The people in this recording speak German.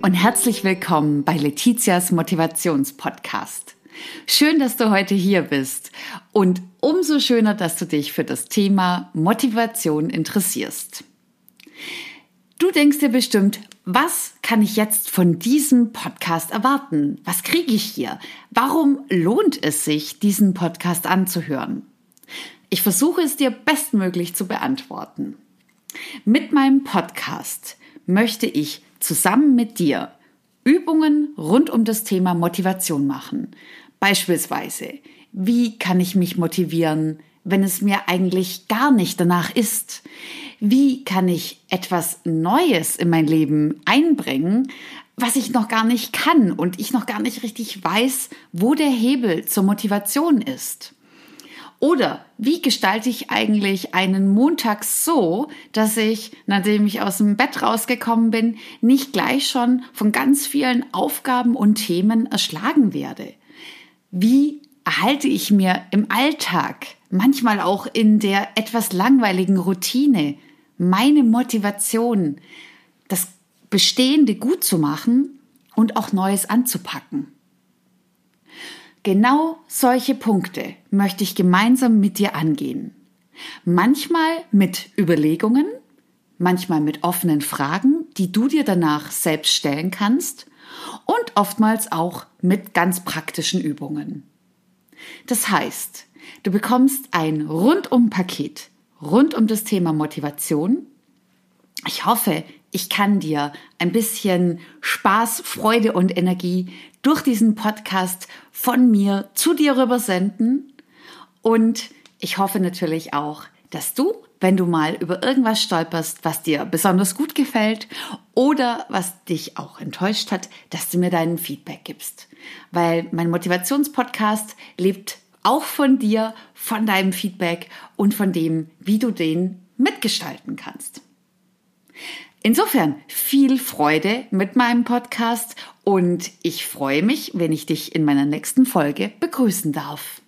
und herzlich willkommen bei Letizias Motivationspodcast. Schön, dass du heute hier bist und umso schöner, dass du dich für das Thema Motivation interessierst. Du denkst dir bestimmt, was kann ich jetzt von diesem Podcast erwarten? Was kriege ich hier? Warum lohnt es sich, diesen Podcast anzuhören? Ich versuche es dir bestmöglich zu beantworten. Mit meinem Podcast möchte ich zusammen mit dir Übungen rund um das Thema Motivation machen. Beispielsweise, wie kann ich mich motivieren, wenn es mir eigentlich gar nicht danach ist? Wie kann ich etwas Neues in mein Leben einbringen, was ich noch gar nicht kann und ich noch gar nicht richtig weiß, wo der Hebel zur Motivation ist? Oder wie gestalte ich eigentlich einen Montag so, dass ich, nachdem ich aus dem Bett rausgekommen bin, nicht gleich schon von ganz vielen Aufgaben und Themen erschlagen werde? Wie erhalte ich mir im Alltag, manchmal auch in der etwas langweiligen Routine, meine Motivation, das Bestehende gut zu machen und auch Neues anzupacken? Genau solche Punkte möchte ich gemeinsam mit dir angehen. Manchmal mit Überlegungen, manchmal mit offenen Fragen, die du dir danach selbst stellen kannst und oftmals auch mit ganz praktischen Übungen. Das heißt, du bekommst ein Rundum-Paket rund um das Thema Motivation. Ich hoffe, ich kann dir ein bisschen Spaß, Freude und Energie durch diesen Podcast von mir zu dir rüber senden. Und ich hoffe natürlich auch, dass du, wenn du mal über irgendwas stolperst, was dir besonders gut gefällt oder was dich auch enttäuscht hat, dass du mir deinen Feedback gibst. Weil mein Motivationspodcast lebt auch von dir, von deinem Feedback und von dem, wie du den mitgestalten kannst. Insofern viel Freude mit meinem Podcast und ich freue mich, wenn ich dich in meiner nächsten Folge begrüßen darf.